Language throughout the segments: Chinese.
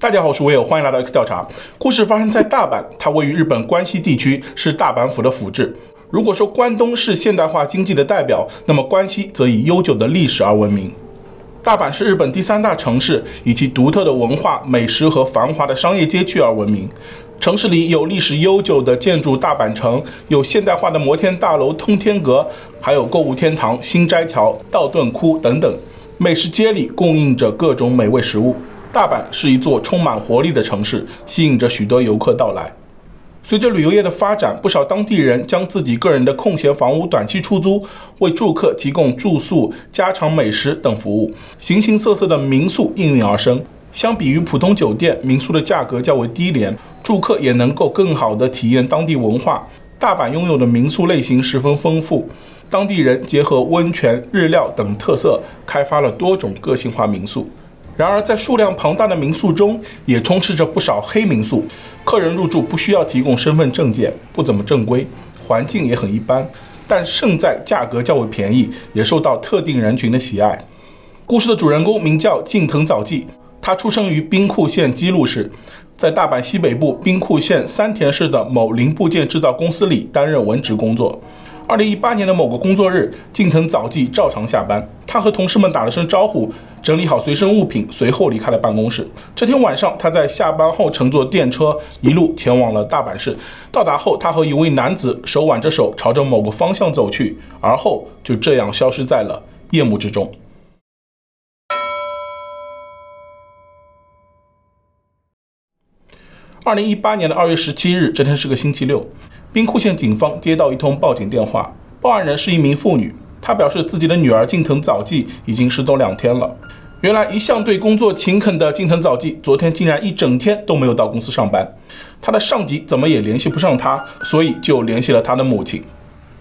大家好，我是威尔，欢迎来到 X 调查。故事发生在大阪，它位于日本关西地区，是大阪府的府治。如果说关东是现代化经济的代表，那么关西则以悠久的历史而闻名。大阪是日本第三大城市，以其独特的文化、美食和繁华的商业街区而闻名。城市里有历史悠久的建筑大阪城，有现代化的摩天大楼通天阁，还有购物天堂心斋桥、道顿窟等等。美食街里供应着各种美味食物。大阪是一座充满活力的城市，吸引着许多游客到来。随着旅游业的发展，不少当地人将自己个人的空闲房屋短期出租，为住客提供住宿、家常美食等服务。形形色色的民宿应运而生。相比于普通酒店，民宿的价格较为低廉，住客也能够更好地体验当地文化。大阪拥有的民宿类型十分丰富，当地人结合温泉、日料等特色，开发了多种个性化民宿。然而，在数量庞大的民宿中，也充斥着不少黑民宿。客人入住不需要提供身份证件，不怎么正规，环境也很一般，但胜在价格较为便宜，也受到特定人群的喜爱。故事的主人公名叫近藤早纪，他出生于兵库县姬路市，在大阪西北部兵库县三田市的某零部件制造公司里担任文职工作。二零一八年的某个工作日，近藤早纪照常下班，他和同事们打了声招呼，整理好随身物品，随后离开了办公室。这天晚上，他在下班后乘坐电车一路前往了大阪市。到达后，他和一位男子手挽着手，朝着某个方向走去，而后就这样消失在了夜幕之中。二零一八年的二月十七日，这天是个星期六。兵库县警方接到一通报警电话，报案人是一名妇女，她表示自己的女儿近藤早纪已经失踪两天了。原来一向对工作勤恳的近藤早纪，昨天竟然一整天都没有到公司上班，她的上级怎么也联系不上她，所以就联系了她的母亲。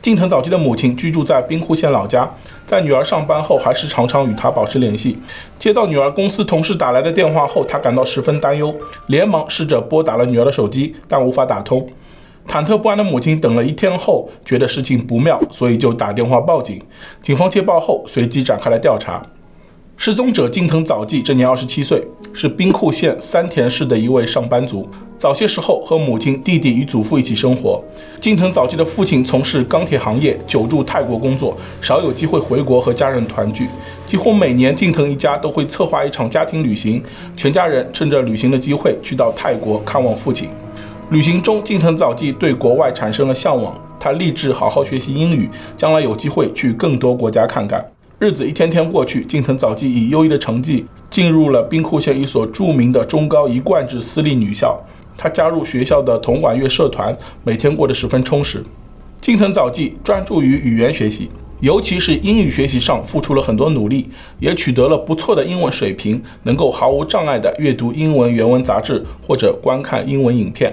近藤早纪的母亲居住在兵库县老家，在女儿上班后还是常常与她保持联系。接到女儿公司同事打来的电话后，她感到十分担忧，连忙试着拨打了女儿的手机，但无法打通。忐忑不安的母亲等了一天后，觉得事情不妙，所以就打电话报警。警方接报后，随即展开了调查。失踪者近藤早纪，这年二十七岁，是兵库县三田市的一位上班族。早些时候和母亲、弟弟与祖父一起生活。近藤早纪的父亲从事钢铁行业，久驻泰国工作，少有机会回国和家人团聚。几乎每年，近藤一家都会策划一场家庭旅行，全家人趁着旅行的机会去到泰国看望父亲。旅行中，近藤早纪对国外产生了向往，他立志好好学习英语，将来有机会去更多国家看看。日子一天天过去，近藤早纪以优异的成绩进入了兵库县一所著名的中高一贯制私立女校。他加入学校的铜管乐社团，每天过得十分充实。近藤早纪专注于语言学习，尤其是英语学习上付出了很多努力，也取得了不错的英文水平，能够毫无障碍地阅读英文原文杂志或者观看英文影片。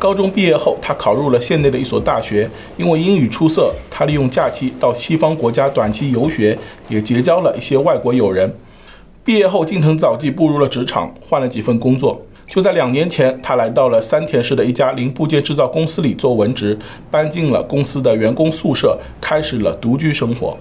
高中毕业后，他考入了县内的一所大学。因为英语出色，他利用假期到西方国家短期游学，也结交了一些外国友人。毕业后，近藤早纪步入了职场，换了几份工作。就在两年前，他来到了三田市的一家零部件制造公司里做文职，搬进了公司的员工宿舍，开始了独居生活。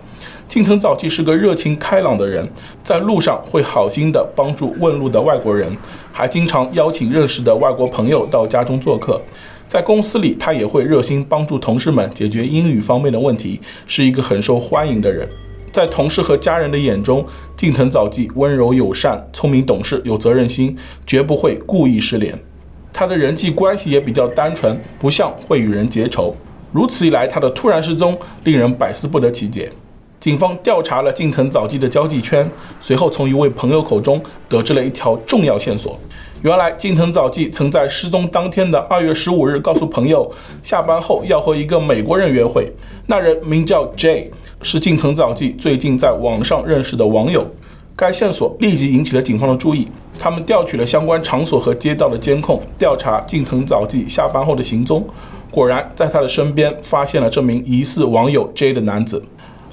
近藤早纪是个热情开朗的人，在路上会好心地帮助问路的外国人，还经常邀请认识的外国朋友到家中做客。在公司里，他也会热心帮助同事们解决英语方面的问题，是一个很受欢迎的人。在同事和家人的眼中，近藤早纪温柔友善、聪明懂事、有责任心，绝不会故意失联。他的人际关系也比较单纯，不像会与人结仇。如此一来，他的突然失踪令人百思不得其解。警方调查了近藤早纪的交际圈，随后从一位朋友口中得知了一条重要线索。原来，近藤早纪曾在失踪当天的二月十五日告诉朋友，下班后要和一个美国人约会。那人名叫 J，是近藤早纪最近在网上认识的网友。该线索立即引起了警方的注意，他们调取了相关场所和街道的监控，调查近藤早纪下班后的行踪。果然，在他的身边发现了这名疑似网友 J 的男子。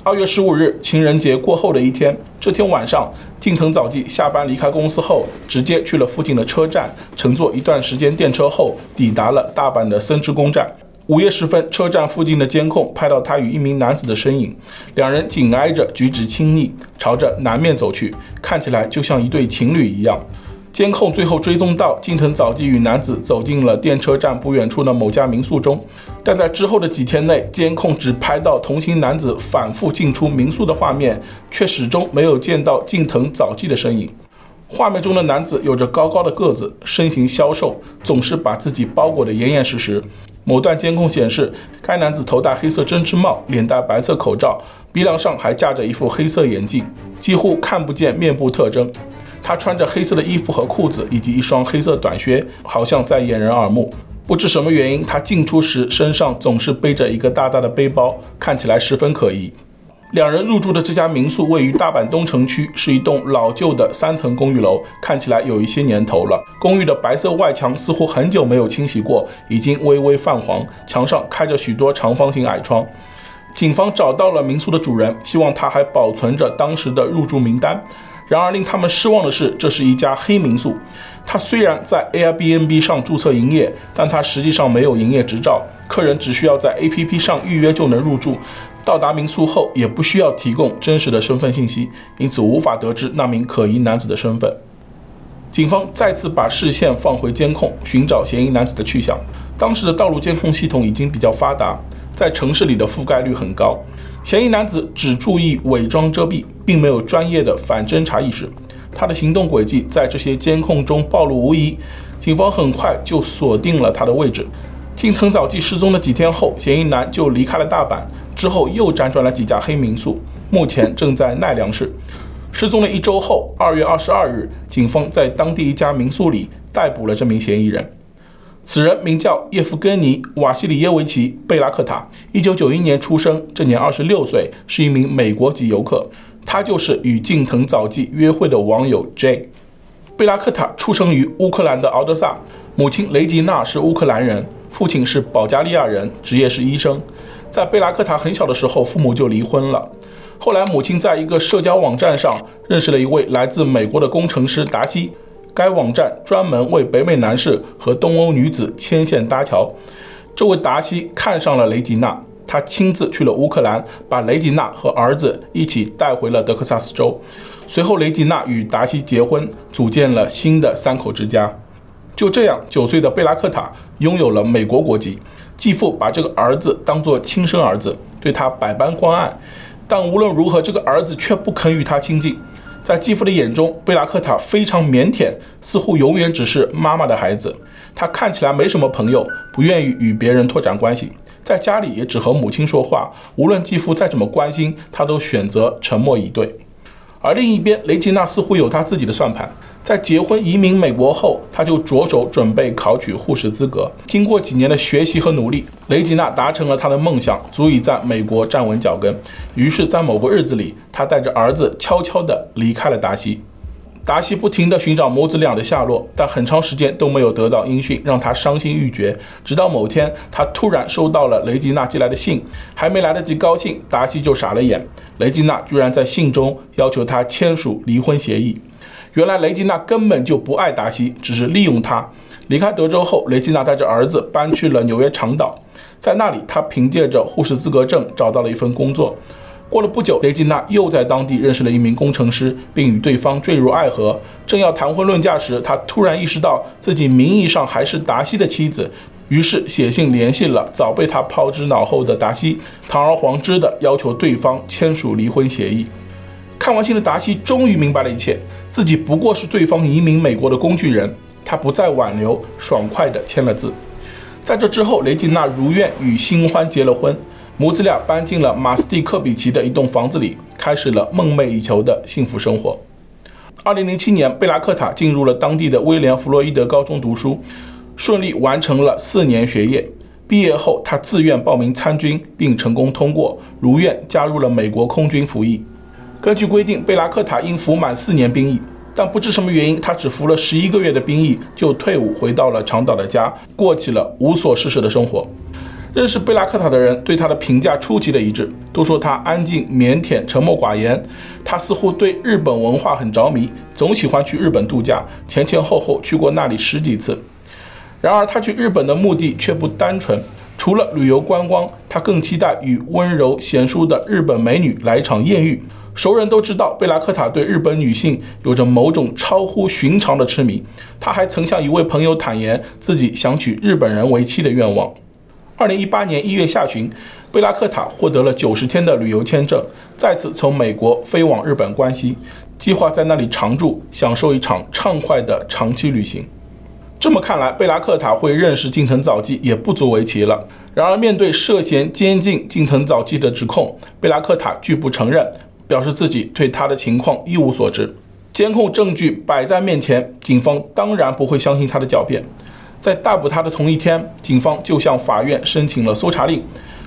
二月十五日，情人节过后的一天，这天晚上，近藤早纪下班离开公司后，直接去了附近的车站，乘坐一段时间电车后，抵达了大阪的森之宫站。午夜时分，车站附近的监控拍到他与一名男子的身影，两人紧挨着，举止亲昵，朝着南面走去，看起来就像一对情侣一样。监控最后追踪到近藤早纪与男子走进了电车站不远处的某家民宿中，但在之后的几天内，监控只拍到同行男子反复进出民宿的画面，却始终没有见到近藤早纪的身影。画面中的男子有着高高的个子，身形消瘦，总是把自己包裹得严严实实。某段监控显示，该男子头戴黑色针织帽，脸戴白色口罩，鼻梁上还架着一副黑色眼镜，几乎看不见面部特征。他穿着黑色的衣服和裤子，以及一双黑色短靴，好像在掩人耳目。不知什么原因，他进出时身上总是背着一个大大的背包，看起来十分可疑。两人入住的这家民宿位于大阪东城区，是一栋老旧的三层公寓楼，看起来有一些年头了。公寓的白色外墙似乎很久没有清洗过，已经微微泛黄，墙上开着许多长方形矮窗。警方找到了民宿的主人，希望他还保存着当时的入住名单。然而令他们失望的是，这是一家黑民宿。它虽然在 Airbnb 上注册营业，但它实际上没有营业执照。客人只需要在 APP 上预约就能入住。到达民宿后，也不需要提供真实的身份信息，因此无法得知那名可疑男子的身份。警方再次把视线放回监控，寻找嫌疑男子的去向。当时的道路监控系统已经比较发达，在城市里的覆盖率很高。嫌疑男子只注意伪装遮蔽，并没有专业的反侦查意识。他的行动轨迹在这些监控中暴露无遗，警方很快就锁定了他的位置。近藤早纪失踪的几天后，嫌疑男就离开了大阪，之后又辗转了几家黑民宿，目前正在奈良市。失踪了一周后，二月二十二日，警方在当地一家民宿里逮捕了这名嫌疑人。此人名叫叶夫根尼·瓦西里耶维奇·贝拉克塔，一九九一年出生，这年二十六岁，是一名美国籍游客。他就是与近藤早纪约会的网友 J。贝拉克塔出生于乌克兰的敖德萨，母亲雷吉娜是乌克兰人，父亲是保加利亚人，职业是医生。在贝拉克塔很小的时候，父母就离婚了。后来，母亲在一个社交网站上认识了一位来自美国的工程师达西。该网站专门为北美男士和东欧女子牵线搭桥。这位达西看上了雷吉娜，他亲自去了乌克兰，把雷吉娜和儿子一起带回了德克萨斯州。随后，雷吉娜与达西结婚，组建了新的三口之家。就这样，九岁的贝拉克塔拥有了美国国籍。继父把这个儿子当作亲生儿子，对他百般关爱，但无论如何，这个儿子却不肯与他亲近。在继父的眼中，贝拉克塔非常腼腆，似乎永远只是妈妈的孩子。他看起来没什么朋友，不愿意与别人拓展关系，在家里也只和母亲说话。无论继父再怎么关心，他都选择沉默以对。而另一边，雷吉娜似乎有她自己的算盘。在结婚移民美国后，她就着手准备考取护士资格。经过几年的学习和努力，雷吉娜达成了她的梦想，足以在美国站稳脚跟。于是，在某个日子里，她带着儿子悄悄地离开了达西。达西不停地寻找母子俩的下落，但很长时间都没有得到音讯，让他伤心欲绝。直到某天，他突然收到了雷吉娜寄来的信，还没来得及高兴，达西就傻了眼。雷吉娜居然在信中要求他签署离婚协议。原来雷吉娜根本就不爱达西，只是利用他。离开德州后，雷吉娜带着儿子搬去了纽约长岛，在那里，她凭借着护士资格证找到了一份工作。过了不久，雷吉娜又在当地认识了一名工程师，并与对方坠入爱河。正要谈婚论嫁时，她突然意识到自己名义上还是达西的妻子，于是写信联系了早被她抛之脑后的达西，堂而皇之地要求对方签署离婚协议。看完信的达西终于明白了一切，自己不过是对方移民美国的工具人，他不再挽留，爽快地签了字。在这之后，雷吉娜如愿与新欢结了婚。母子俩搬进了马斯蒂克比奇的一栋房子里，开始了梦寐以求的幸福生活。二零零七年，贝拉克塔进入了当地的威廉弗洛伊德高中读书，顺利完成了四年学业。毕业后，他自愿报名参军，并成功通过，如愿加入了美国空军服役。根据规定，贝拉克塔应服满四年兵役，但不知什么原因，他只服了十一个月的兵役就退伍，回到了长岛的家，过起了无所事事的生活。认识贝拉克塔的人对他的评价出奇的一致，都说他安静、腼腆、沉默寡言。他似乎对日本文化很着迷，总喜欢去日本度假，前前后后去过那里十几次。然而，他去日本的目的却不单纯，除了旅游观光，他更期待与温柔贤淑的日本美女来一场艳遇。熟人都知道，贝拉克塔对日本女性有着某种超乎寻常的痴迷。他还曾向一位朋友坦言自己想娶日本人为妻的愿望。二零一八年一月下旬，贝拉克塔获得了九十天的旅游签证，再次从美国飞往日本关西，计划在那里常住，享受一场畅快的长期旅行。这么看来，贝拉克塔会认识近藤早纪也不足为奇了。然而，面对涉嫌监禁近藤早纪的指控，贝拉克塔拒不承认。表示自己对他的情况一无所知，监控证据摆在面前，警方当然不会相信他的狡辩。在逮捕他的同一天，警方就向法院申请了搜查令。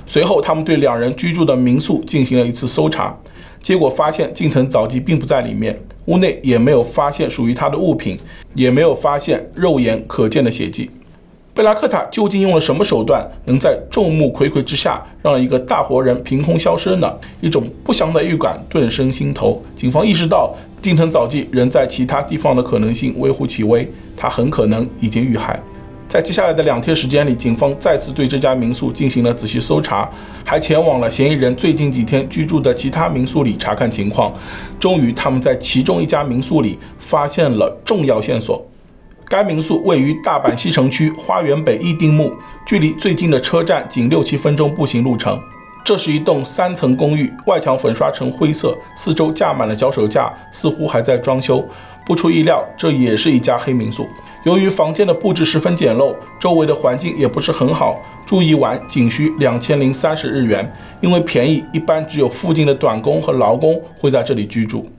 随后，他们对两人居住的民宿进行了一次搜查，结果发现近藤早纪并不在里面，屋内也没有发现属于他的物品，也没有发现肉眼可见的血迹。贝拉克塔究竟用了什么手段，能在众目睽睽之下让一个大活人凭空消失呢？一种不祥的预感顿生心头。警方意识到近藤早纪人在其他地方的可能性微乎其微，他很可能已经遇害。在接下来的两天时间里，警方再次对这家民宿进行了仔细搜查，还前往了嫌疑人最近几天居住的其他民宿里查看情况。终于，他们在其中一家民宿里发现了重要线索。该民宿位于大阪西城区花园北一丁目，距离最近的车站仅六七分钟步行路程。这是一栋三层公寓，外墙粉刷成灰色，四周架满了脚手架，似乎还在装修。不出意料，这也是一家黑民宿。由于房间的布置十分简陋，周围的环境也不是很好，住一晚仅需两千零三十日元。因为便宜，一般只有附近的短工和劳工会在这里居住。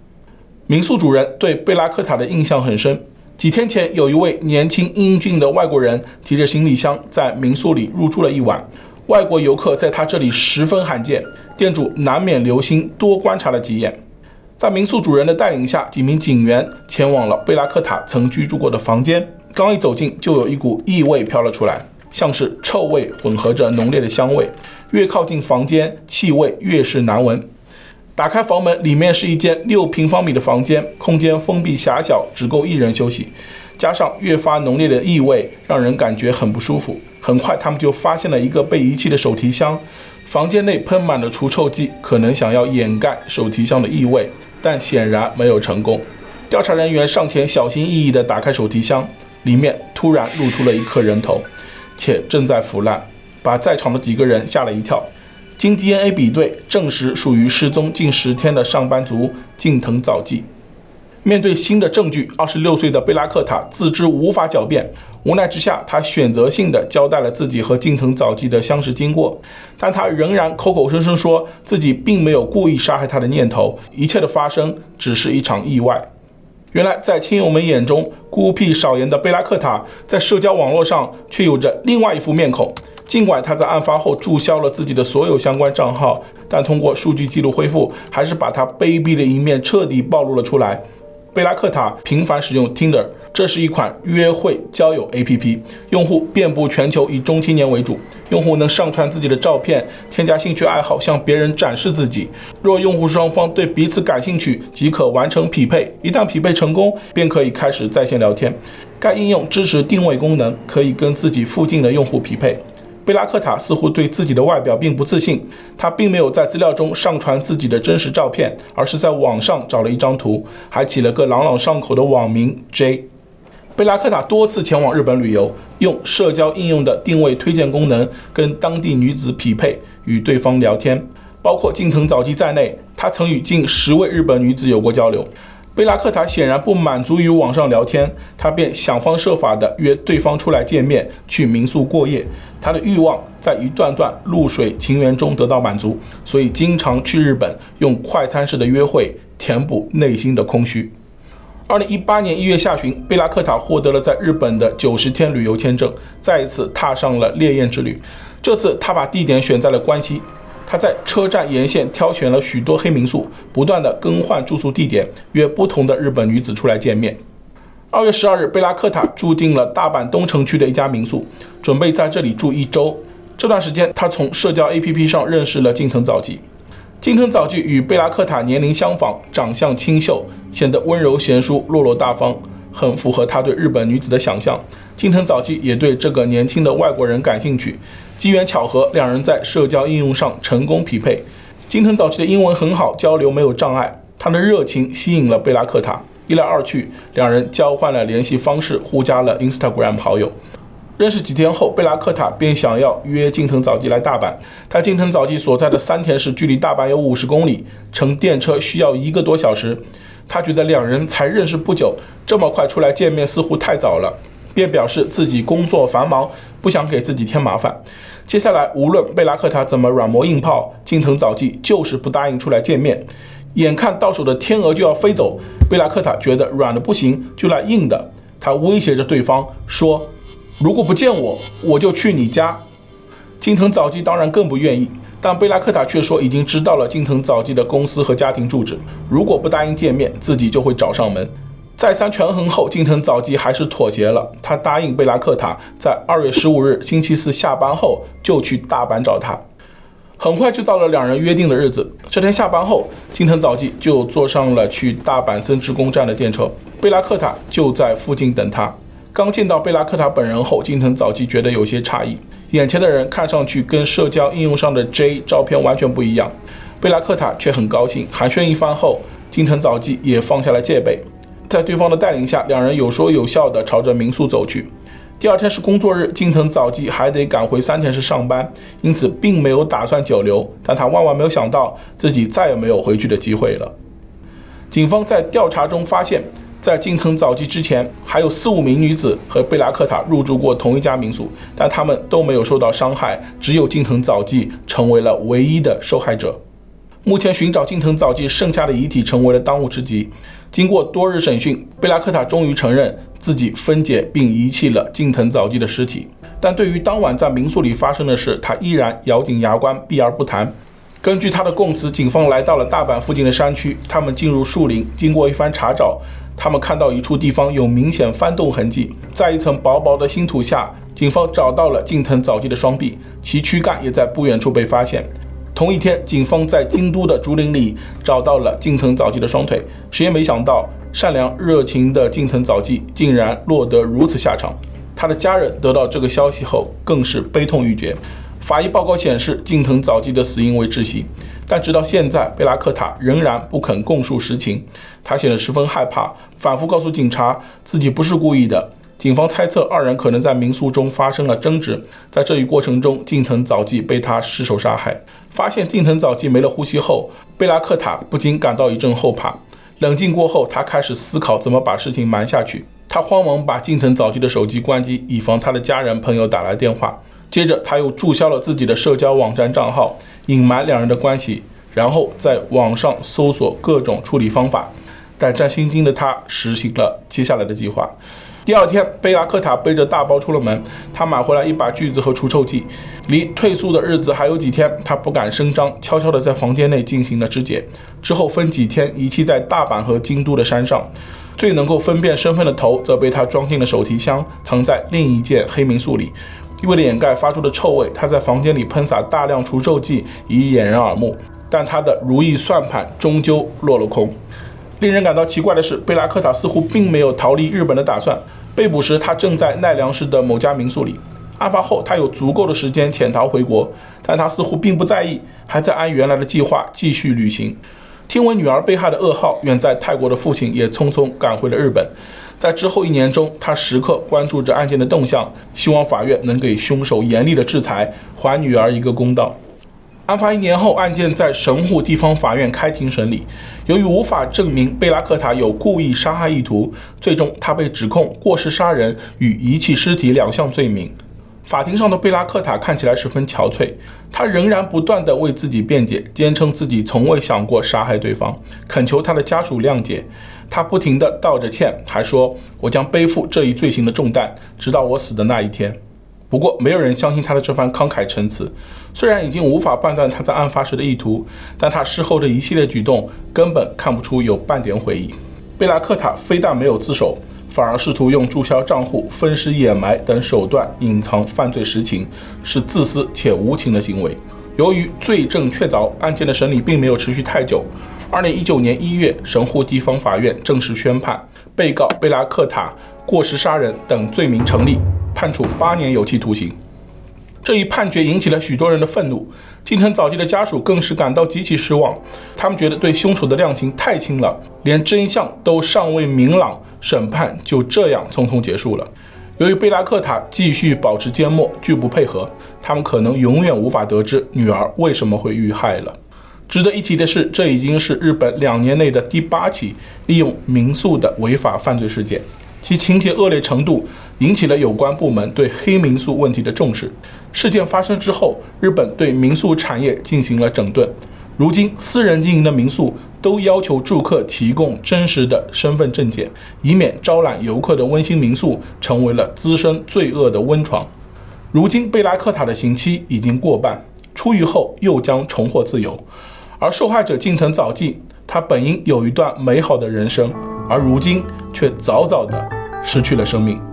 民宿主人对贝拉克塔的印象很深。几天前，有一位年轻英俊的外国人提着行李箱在民宿里入住了一晚。外国游客在他这里十分罕见，店主难免留心多观察了几眼。在民宿主人的带领下，几名警员前往了贝拉克塔曾居住过的房间。刚一走进，就有一股异味飘了出来，像是臭味混合着浓烈的香味。越靠近房间，气味越是难闻。打开房门，里面是一间六平方米的房间，空间封闭狭小，只够一人休息。加上越发浓烈的异味，让人感觉很不舒服。很快，他们就发现了一个被遗弃的手提箱，房间内喷满了除臭剂，可能想要掩盖手提箱的异味，但显然没有成功。调查人员上前小心翼翼地打开手提箱，里面突然露出了一颗人头，且正在腐烂，把在场的几个人吓了一跳。经 DNA 比对，证实属于失踪近十天的上班族近藤早纪。面对新的证据，二十六岁的贝拉克塔自知无法狡辩，无奈之下，他选择性的交代了自己和近藤早纪的相识经过。但他仍然口口声声说自己并没有故意杀害他的念头，一切的发生只是一场意外。原来，在亲友们眼中孤僻少言的贝拉克塔，在社交网络上却有着另外一副面孔。尽管他在案发后注销了自己的所有相关账号，但通过数据记录恢复，还是把他卑鄙的一面彻底暴露了出来。贝拉克塔频繁使用 Tinder，这是一款约会交友 APP，用户遍布全球，以中青年为主。用户能上传自己的照片，添加兴趣爱好，向别人展示自己。若用户双方对彼此感兴趣，即可完成匹配。一旦匹配成功，便可以开始在线聊天。该应用支持定位功能，可以跟自己附近的用户匹配。贝拉克塔似乎对自己的外表并不自信，他并没有在资料中上传自己的真实照片，而是在网上找了一张图，还起了个朗朗上口的网名 J。贝拉克塔多次前往日本旅游，用社交应用的定位推荐功能跟当地女子匹配，与对方聊天，包括近藤早纪在内，他曾与近十位日本女子有过交流。贝拉克塔显然不满足于网上聊天，他便想方设法地约对方出来见面，去民宿过夜。他的欲望在一段段露水情缘中得到满足，所以经常去日本用快餐式的约会填补内心的空虚。二零一八年一月下旬，贝拉克塔获得了在日本的九十天旅游签证，再一次踏上了猎艳之旅。这次他把地点选在了关西。他在车站沿线挑选了许多黑民宿，不断地更换住宿地点，约不同的日本女子出来见面。二月十二日，贝拉克塔住进了大阪东城区的一家民宿，准备在这里住一周。这段时间，他从社交 APP 上认识了近藤早纪。近藤早纪与贝拉克塔年龄相仿，长相清秀，显得温柔贤淑、落落大方。很符合他对日本女子的想象，近藤早纪也对这个年轻的外国人感兴趣。机缘巧合，两人在社交应用上成功匹配。近藤早纪的英文很好，交流没有障碍。他的热情吸引了贝拉克塔，一来二去，两人交换了联系方式，互加了 Instagram 好友。认识几天后，贝拉克塔便想要约近藤早纪来大阪。他近藤早纪所在的三田市距离大阪有五十公里，乘电车需要一个多小时。他觉得两人才认识不久，这么快出来见面似乎太早了，便表示自己工作繁忙，不想给自己添麻烦。接下来无论贝拉克塔怎么软磨硬泡，金藤早纪就是不答应出来见面。眼看到手的天鹅就要飞走，贝拉克塔觉得软的不行，就来硬的。他威胁着对方说。如果不见我，我就去你家。金藤早纪当然更不愿意，但贝拉克塔却说已经知道了近藤早纪的公司和家庭住址，如果不答应见面，自己就会找上门。再三权衡后，近藤早纪还是妥协了。他答应贝拉克塔，在二月十五日星期四下班后就去大阪找他。很快就到了两人约定的日子。这天下班后，近藤早纪就坐上了去大阪森之宫站的电车，贝拉克塔就在附近等他。刚见到贝拉克塔本人后，金藤早纪觉得有些诧异。眼前的人看上去跟社交应用上的 J 照片完全不一样。贝拉克塔却很高兴，寒暄一番后，金藤早纪也放下了戒备。在对方的带领下，两人有说有笑地朝着民宿走去。第二天是工作日，金藤早纪还得赶回三田市上班，因此并没有打算久留。但他万万没有想到，自己再也没有回去的机会了。警方在调查中发现。在近藤早纪之前，还有四五名女子和贝拉克塔入住过同一家民宿，但他们都没有受到伤害，只有近藤早纪成为了唯一的受害者。目前寻找近藤早纪剩下的遗体成为了当务之急。经过多日审讯，贝拉克塔终于承认自己分解并遗弃了近藤早纪的尸体，但对于当晚在民宿里发生的事，他依然咬紧牙关，避而不谈。根据他的供词，警方来到了大阪附近的山区，他们进入树林，经过一番查找。他们看到一处地方有明显翻动痕迹，在一层薄薄的新土下，警方找到了近藤早纪的双臂，其躯干也在不远处被发现。同一天，警方在京都的竹林里找到了近藤早纪的双腿。谁也没想到，善良热情的近藤早纪竟然落得如此下场。他的家人得到这个消息后，更是悲痛欲绝。法医报告显示，近藤早纪的死因为窒息，但直到现在，贝拉克塔仍然不肯供述实情。他显得十分害怕，反复告诉警察自己不是故意的。警方猜测二人可能在民宿中发生了争执，在这一过程中，近藤早纪被他失手杀害。发现近藤早纪没了呼吸后，贝拉克塔不禁感到一阵后怕。冷静过后，他开始思考怎么把事情瞒下去。他慌忙把近藤早纪的手机关机，以防他的家人朋友打来电话。接着，他又注销了自己的社交网站账号，隐瞒两人的关系，然后在网上搜索各种处理方法。胆战心惊的他实行了接下来的计划。第二天，贝拉克塔背着大包出了门，他买回来一把锯子和除臭剂。离退宿的日子还有几天，他不敢声张，悄悄地在房间内进行了肢解。之后分几天遗弃在大阪和京都的山上。最能够分辨身份的头，则被他装进了手提箱，藏在另一间黑民宿里。为了掩盖发出的臭味，他在房间里喷洒大量除臭剂以掩人耳目。但他的如意算盘终究落了空。令人感到奇怪的是，贝拉克塔似乎并没有逃离日本的打算。被捕时，他正在奈良市的某家民宿里。案发后，他有足够的时间潜逃回国，但他似乎并不在意，还在按原来的计划继续旅行。听闻女儿被害的噩耗，远在泰国的父亲也匆匆赶回了日本。在之后一年中，他时刻关注着案件的动向，希望法院能给凶手严厉的制裁，还女儿一个公道。案发一年后，案件在神户地方法院开庭审理。由于无法证明贝拉克塔有故意杀害意图，最终他被指控过失杀人与遗弃尸体两项罪名。法庭上的贝拉克塔看起来十分憔悴，他仍然不断地为自己辩解，坚称自己从未想过杀害对方，恳求他的家属谅解。他不停地道着歉，还说：“我将背负这一罪行的重担，直到我死的那一天。”不过，没有人相信他的这番慷慨陈词。虽然已经无法判断他在案发时的意图，但他事后的一系列举动根本看不出有半点悔意。贝拉克塔非但没有自首，反而试图用注销账户、分尸掩埋等手段隐藏犯罪实情，是自私且无情的行为。由于罪证确凿，案件的审理并没有持续太久。二零一九年一月，神户地方法院正式宣判，被告贝拉克塔过失杀人等罪名成立，判处八年有期徒刑。这一判决引起了许多人的愤怒，近藤早纪的家属更是感到极其失望。他们觉得对凶手的量刑太轻了，连真相都尚未明朗，审判就这样匆匆结束了。由于贝拉克塔继续保持缄默，拒不配合，他们可能永远无法得知女儿为什么会遇害了。值得一提的是，这已经是日本两年内的第八起利用民宿的违法犯罪事件。其情节恶劣程度引起了有关部门对黑民宿问题的重视。事件发生之后，日本对民宿产业进行了整顿。如今，私人经营的民宿都要求住客提供真实的身份证件，以免招揽游客的温馨民宿成为了滋生罪恶的温床。如今，贝拉克塔的刑期已经过半，出狱后又将重获自由。而受害者近藤早纪，他本应有一段美好的人生。而如今却早早的失去了生命。